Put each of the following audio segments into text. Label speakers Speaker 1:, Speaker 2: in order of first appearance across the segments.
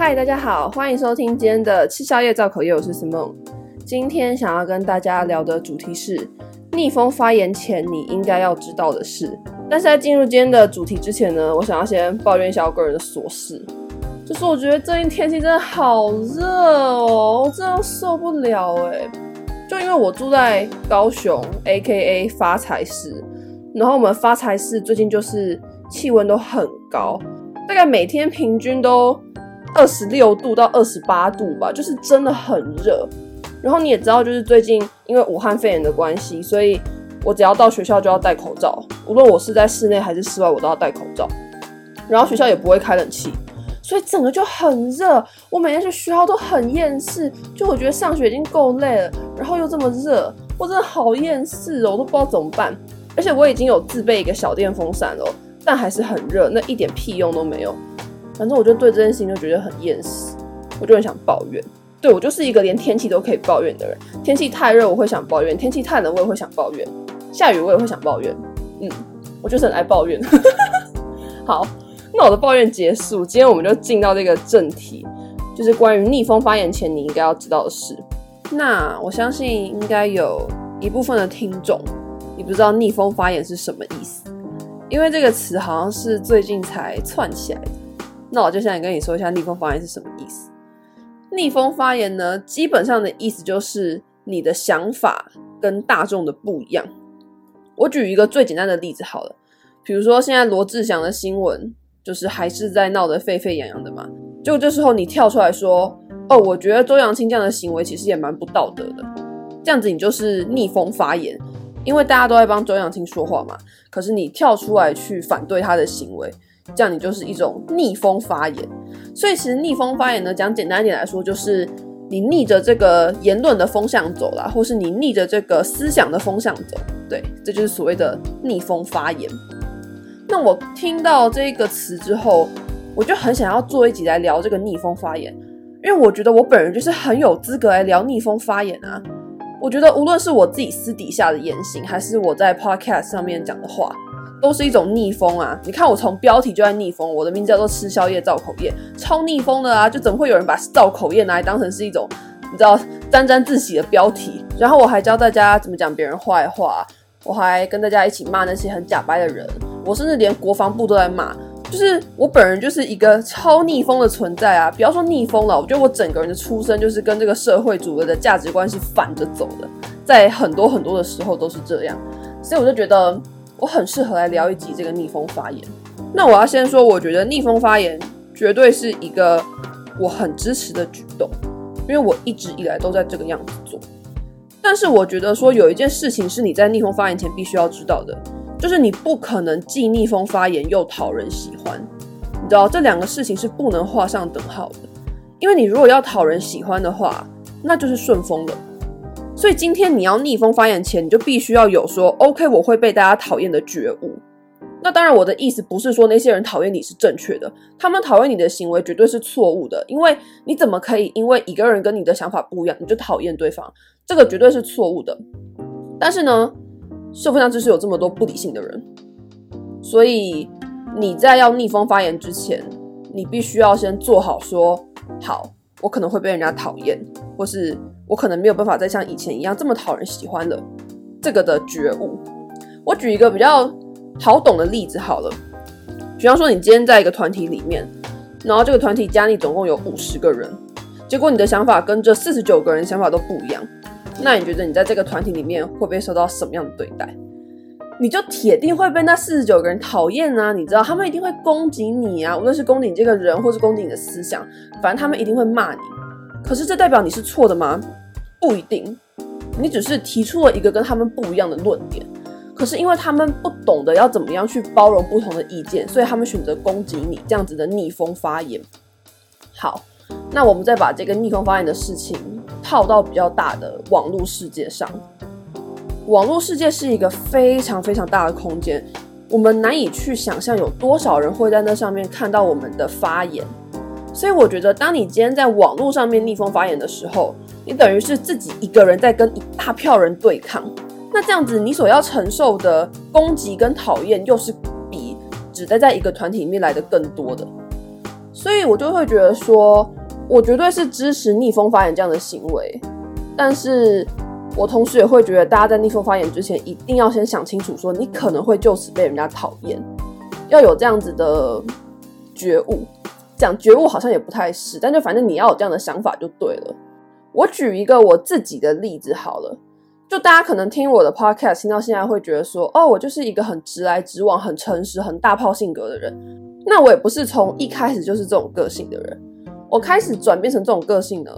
Speaker 1: 嗨，大家好，欢迎收听今天的吃宵夜造口业，我是 Simon。今天想要跟大家聊的主题是逆风发言前你应该要知道的事。但是在进入今天的主题之前呢，我想要先抱怨一下我个人的琐事，就是我觉得最近天气真的好热哦，我真的受不了哎。就因为我住在高雄，AKA 发财市，然后我们发财市最近就是气温都很高，大概每天平均都。二十六度到二十八度吧，就是真的很热。然后你也知道，就是最近因为武汉肺炎的关系，所以我只要到学校就要戴口罩，无论我是在室内还是室外，我都要戴口罩。然后学校也不会开冷气，所以整个就很热。我每天去学校都很厌世，就我觉得上学已经够累了，然后又这么热，我真的好厌世哦，我都不知道怎么办。而且我已经有自备一个小电风扇了，但还是很热，那一点屁用都没有。反正我就对这件事情就觉得很厌世，我就很想抱怨。对，我就是一个连天气都可以抱怨的人。天气太热我会想抱怨，天气太冷我也会想抱怨，下雨我也会想抱怨。嗯，我就是很爱抱怨。好，那我的抱怨结束，今天我们就进到这个正题，就是关于逆风发言前你应该要知道的事。那我相信应该有一部分的听众，你不知道逆风发言是什么意思，因为这个词好像是最近才窜起来的。那我就想跟你说一下逆风发言是什么意思。逆风发言呢，基本上的意思就是你的想法跟大众的不一样。我举一个最简单的例子好了，比如说现在罗志祥的新闻就是还是在闹得沸沸扬扬的嘛，就这时候你跳出来说，哦，我觉得周扬青这样的行为其实也蛮不道德的，这样子你就是逆风发言，因为大家都在帮周扬青说话嘛，可是你跳出来去反对他的行为。这样你就是一种逆风发言，所以其实逆风发言呢，讲简单一点来说，就是你逆着这个言论的风向走啦，或是你逆着这个思想的风向走，对，这就是所谓的逆风发言。那我听到这个词之后，我就很想要做一集来聊这个逆风发言，因为我觉得我本人就是很有资格来聊逆风发言啊。我觉得无论是我自己私底下的言行，还是我在 podcast 上面讲的话。都是一种逆风啊！你看我从标题就在逆风，我的名字叫做吃宵夜造口业，超逆风的啊！就怎么会有人把造口业拿来当成是一种你知道沾沾自喜的标题？然后我还教大家怎么讲别人坏话，我还跟大家一起骂那些很假掰的人，我甚至连国防部都在骂，就是我本人就是一个超逆风的存在啊！不要说逆风了，我觉得我整个人的出生就是跟这个社会主流的价值观是反着走的，在很多很多的时候都是这样，所以我就觉得。我很适合来聊一集这个逆风发言。那我要先说，我觉得逆风发言绝对是一个我很支持的举动，因为我一直以来都在这个样子做。但是我觉得说有一件事情是你在逆风发言前必须要知道的，就是你不可能既逆风发言又讨人喜欢。你知道这两个事情是不能画上等号的，因为你如果要讨人喜欢的话，那就是顺风的。所以今天你要逆风发言前，你就必须要有说 “OK”，我会被大家讨厌的觉悟。那当然，我的意思不是说那些人讨厌你是正确的，他们讨厌你的行为绝对是错误的。因为你怎么可以因为一个人跟你的想法不一样，你就讨厌对方？这个绝对是错误的。但是呢，社会上就是有这么多不理性的人，所以你在要逆风发言之前，你必须要先做好说好，我可能会被人家讨厌，或是。我可能没有办法再像以前一样这么讨人喜欢了，这个的觉悟。我举一个比较好懂的例子好了，比方说你今天在一个团体里面，然后这个团体加你总共有五十个人，结果你的想法跟这四十九个人想法都不一样，那你觉得你在这个团体里面会不会受到什么样的对待？你就铁定会被那四十九个人讨厌啊！你知道他们一定会攻击你啊，无论是攻击你这个人，或是攻击你的思想，反正他们一定会骂你。可是这代表你是错的吗？不一定，你只是提出了一个跟他们不一样的论点。可是因为他们不懂得要怎么样去包容不同的意见，所以他们选择攻击你这样子的逆风发言。好，那我们再把这个逆风发言的事情套到比较大的网络世界上。网络世界是一个非常非常大的空间，我们难以去想象有多少人会在那上面看到我们的发言。所以我觉得，当你今天在网络上面逆风发言的时候，你等于是自己一个人在跟一大票人对抗。那这样子，你所要承受的攻击跟讨厌，又是比只待在一个团体里面来的更多的。所以我就会觉得说，我绝对是支持逆风发言这样的行为，但是我同时也会觉得，大家在逆风发言之前，一定要先想清楚，说你可能会就此被人家讨厌，要有这样子的觉悟。讲觉悟好像也不太是，但就反正你要有这样的想法就对了。我举一个我自己的例子好了。就大家可能听我的 podcast 听到现在会觉得说，哦，我就是一个很直来直往、很诚实、很大炮性格的人。那我也不是从一开始就是这种个性的人。我开始转变成这种个性呢，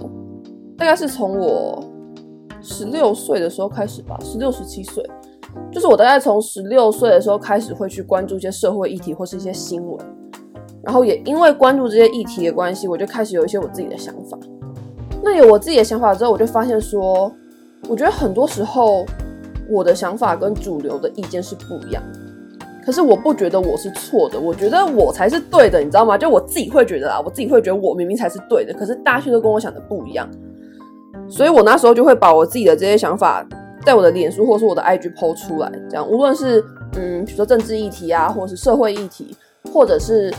Speaker 1: 大概是从我十六岁的时候开始吧，十六、十七岁，就是我大概从十六岁的时候开始会去关注一些社会议题或是一些新闻，然后也因为关注这些议题的关系，我就开始有一些我自己的想法。那有我自己的想法之后，我就发现说。我觉得很多时候，我的想法跟主流的意见是不一样。可是我不觉得我是错的，我觉得我才是对的，你知道吗？就我自己会觉得啊，我自己会觉得我明明才是对的，可是大家却都跟我想的不一样。所以我那时候就会把我自己的这些想法，在我的脸书或是我的 IG 抛出来，这样无论是嗯，比如说政治议题啊，或者是社会议题，或者是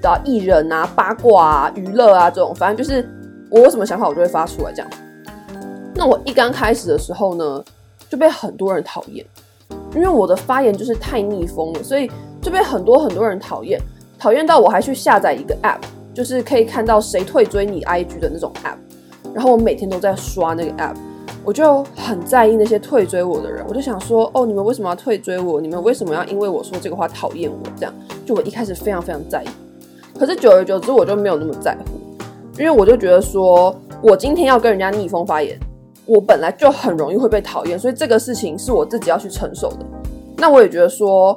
Speaker 1: 的艺人啊、八卦啊、娱乐啊这种，反正就是我有什么想法，我就会发出来这样。那我一刚开始的时候呢，就被很多人讨厌，因为我的发言就是太逆风了，所以就被很多很多人讨厌，讨厌到我还去下载一个 app，就是可以看到谁退追你 IG 的那种 app，然后我每天都在刷那个 app，我就很在意那些退追我的人，我就想说，哦，你们为什么要退追我？你们为什么要因为我说这个话讨厌我？这样，就我一开始非常非常在意，可是久而久之我就没有那么在乎，因为我就觉得说我今天要跟人家逆风发言。我本来就很容易会被讨厌，所以这个事情是我自己要去承受的。那我也觉得说，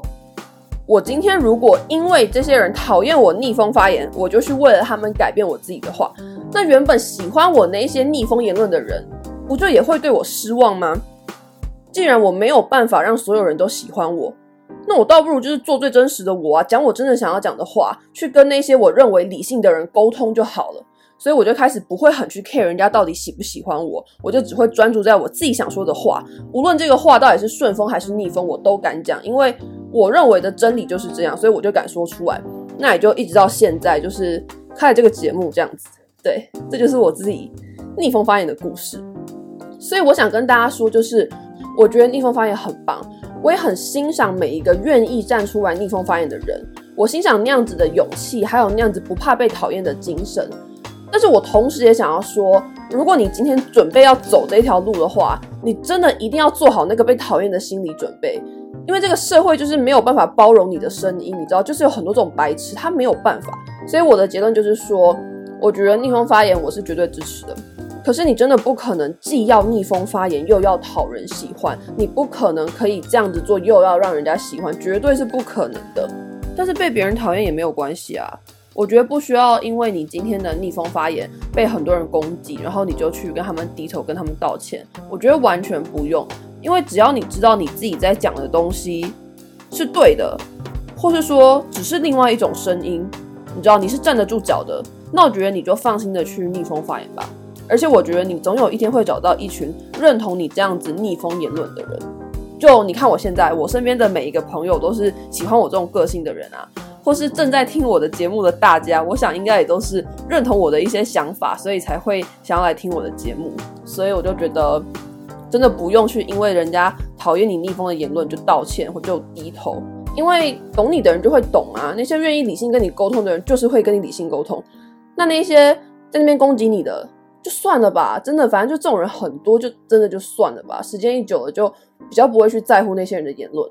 Speaker 1: 我今天如果因为这些人讨厌我逆风发言，我就去为了他们改变我自己的话，那原本喜欢我那一些逆风言论的人，不就也会对我失望吗？既然我没有办法让所有人都喜欢我，那我倒不如就是做最真实的我啊，讲我真的想要讲的话，去跟那些我认为理性的人沟通就好了。所以我就开始不会很去 care 人家到底喜不喜欢我，我就只会专注在我自己想说的话，无论这个话到底是顺风还是逆风，我都敢讲，因为我认为的真理就是这样，所以我就敢说出来。那也就一直到现在，就是开了这个节目这样子。对，这就是我自己逆风发言的故事。所以我想跟大家说，就是我觉得逆风发言很棒，我也很欣赏每一个愿意站出来逆风发言的人，我欣赏那样子的勇气，还有那样子不怕被讨厌的精神。但是我同时也想要说，如果你今天准备要走这条路的话，你真的一定要做好那个被讨厌的心理准备，因为这个社会就是没有办法包容你的声音，你知道，就是有很多这种白痴，他没有办法。所以我的结论就是说，我觉得逆风发言我是绝对支持的。可是你真的不可能既要逆风发言又要讨人喜欢，你不可能可以这样子做又要让人家喜欢，绝对是不可能的。但是被别人讨厌也没有关系啊。我觉得不需要，因为你今天的逆风发言被很多人攻击，然后你就去跟他们低头，跟他们道歉。我觉得完全不用，因为只要你知道你自己在讲的东西是对的，或是说只是另外一种声音，你知道你是站得住脚的，那我觉得你就放心的去逆风发言吧。而且我觉得你总有一天会找到一群认同你这样子逆风言论的人。就你看我现在，我身边的每一个朋友都是喜欢我这种个性的人啊。或是正在听我的节目的大家，我想应该也都是认同我的一些想法，所以才会想要来听我的节目。所以我就觉得，真的不用去因为人家讨厌你逆风的言论就道歉或就低头，因为懂你的人就会懂啊。那些愿意理性跟你沟通的人，就是会跟你理性沟通。那那些在那边攻击你的，就算了吧。真的，反正就这种人很多，就真的就算了吧。时间一久了，就比较不会去在乎那些人的言论。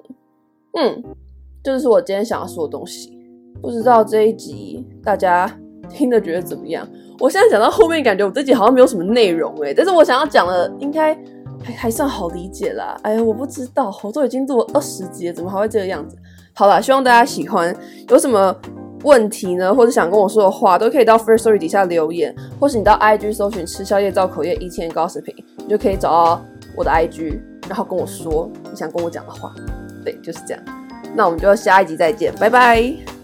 Speaker 1: 嗯，这就是我今天想要说的东西。不知道这一集大家听得觉得怎么样？我现在讲到后面，感觉我这集好像没有什么内容诶，但是我想要讲的应该还还算好理解啦。哎呀，我不知道，我都已经做了二十集了，怎么还会这个样子？好啦，希望大家喜欢。有什么问题呢，或者想跟我说的话，都可以到 first story 底下留言，或是你到 IG 搜寻“吃宵夜造口业 ET Gossiping”，你就可以找到我的 IG，然后跟我说你想跟我讲的话。对，就是这样。那我们就下一集再见，拜拜。